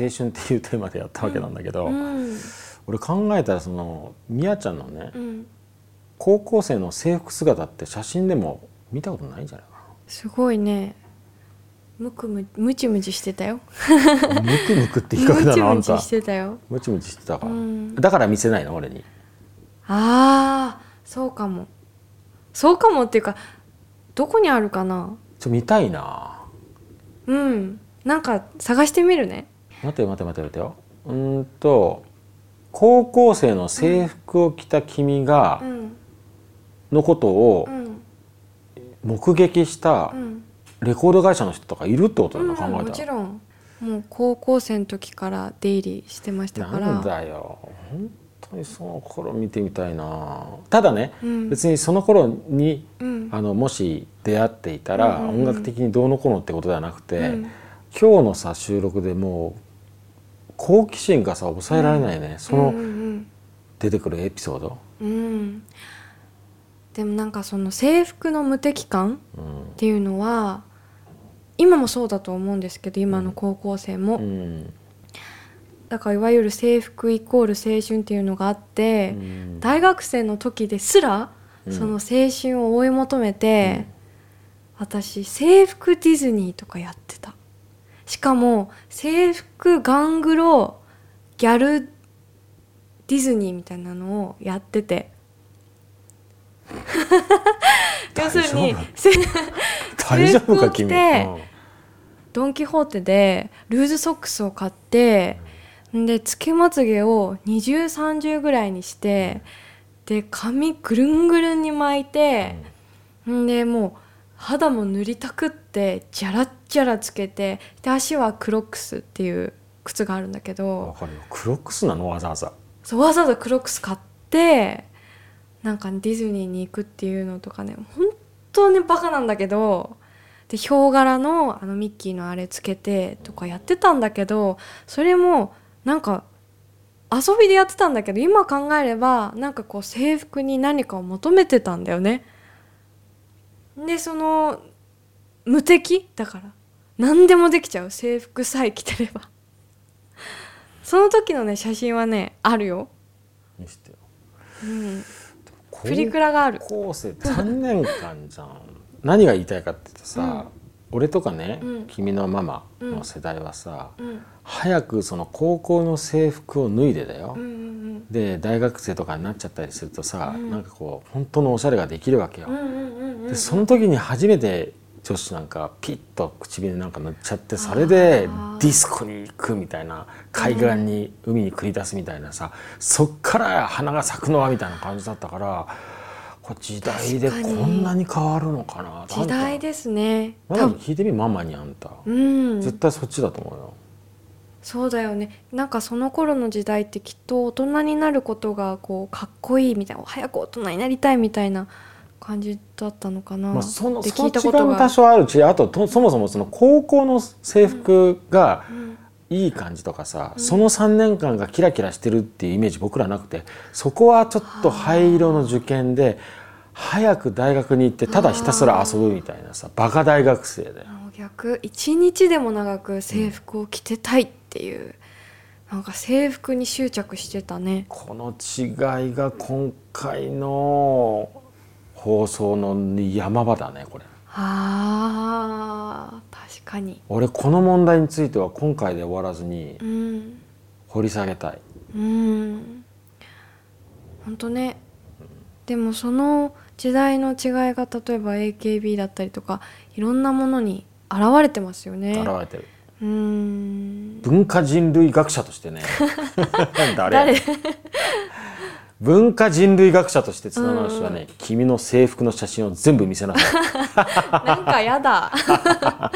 青春っていうテーマでやったわけなんだけど、うん。俺考えたらそのみやちゃんのね、うん。高校生の制服姿って写真でも見たことないんじゃないかすごいね。むくむムチムチしてたよ。なムクムクって比較ムだなあんたチムチしてたよ。ムチムチしてたから、うん。だから見せないの俺に。あーそうかも。そうかもっていうかどこにあるかな？ちょ見たいな。うん。なんか探してみるね待て待て待て待てよ。うーんと高校生の制服を着た君が、うん。のことをうん。目撃したうん。レコード会社の人とかいるってことだうんな、考もえたら、ちろん。もう高校生の時から出入りしてましたから。なんだよ。本当にその頃見てみたいな。ただね、うん。別にその頃にうん。あのもし出会っていたら、音楽的にどうのこうのってことではなくて、うん。今日のさ収録でもう好奇心がさ抑えられないね、そのうんうん出てくるエピソード、うん。うんでもなんかその制服の無敵感うん。っていうのは今もそうだと思うんですけど今の高校生も、うん。だからいわゆる制服イコール青春っていうのがあって、うん。大学生の時ですらうん。その青春を追い求めて、私制服ディズニーとかやってたしかも制服ガングロギャルディズニーみたいなのをやってて。要するにせ大丈夫か君、制服を着てうん。ドン・キホーテでルーズソックスを買ってでつけまつげを2030ぐらいにしてで髪ぐるんぐるんに巻いて、ん。でもう肌も塗りたくってジャラッジャラつけてで足はクロックスっていう靴があるんだけわどかるよ。クロックスなの？わざわざ。そうわざわざクロックス買ってなんかディズニーに行くっていうのとかね本当にバカなんだけどでヒョウ柄のあのミッキーのあれつけてとかやってたんだけどそれもなんか遊びでやってたんだけど今考えればなんかこう制服に何かを求めてたんだよね。でその無敵だから。何でもできちゃう。制服さえ着てれば。その時のね写真はねあるよ、見せてよ。うん、プリクラがある。高校生3年間じゃん。何が言いたいかって言うとさ、俺とかね、うん。君のママの世代はさ、うん。早くその高校の制服を脱いでだよ、うんうんで大学生とかになっちゃったりするとさ、うん。なんかこう本当のおしゃれができるわけよ、うんうんうんうんでその時に初めて女子なんかピッと唇なんか塗っちゃってそれでディスコに行くみたいな海岸に海に繰り出すみたいなさそっから花が咲くのはみたいな感じだったからこれ時代でこんなに変わるのかな時代ですね。あんた多分。聞いてみママにあんた、うん。絶対そっちだと思うよ。そうだよね。なんかその頃の時代ってきっと大人になることがこうかっこいいみたいな早く大人になりたいみたいな感じだったのかな、まあ、そ聞いたことが。多少あるしあととそもそもその高校の制服がうんいい感じとかさ、その3年間がキラキラしてるっていうイメージ僕らなくてそこはちょっと灰色の受験で早く大学に行ってただひたすら遊ぶみたいなさバカ大学生だよ。もう逆一日でも長く制服を着てたいっていう、なんか制服に執着してたね。この違いが今回の放送の山場だねこれ。あー確かに。俺この問題については今回で終わらずにうん。掘り下げたい。うん。本当ね。でもその時代の違いが例えば AKB だったりとかいろんなものに現れてますよね。現れてる。うん。文化人類学者としてね。誰？誰？文化人類学者として綱直しはね、君の制服の写真を全部見せなさい。なんかやだ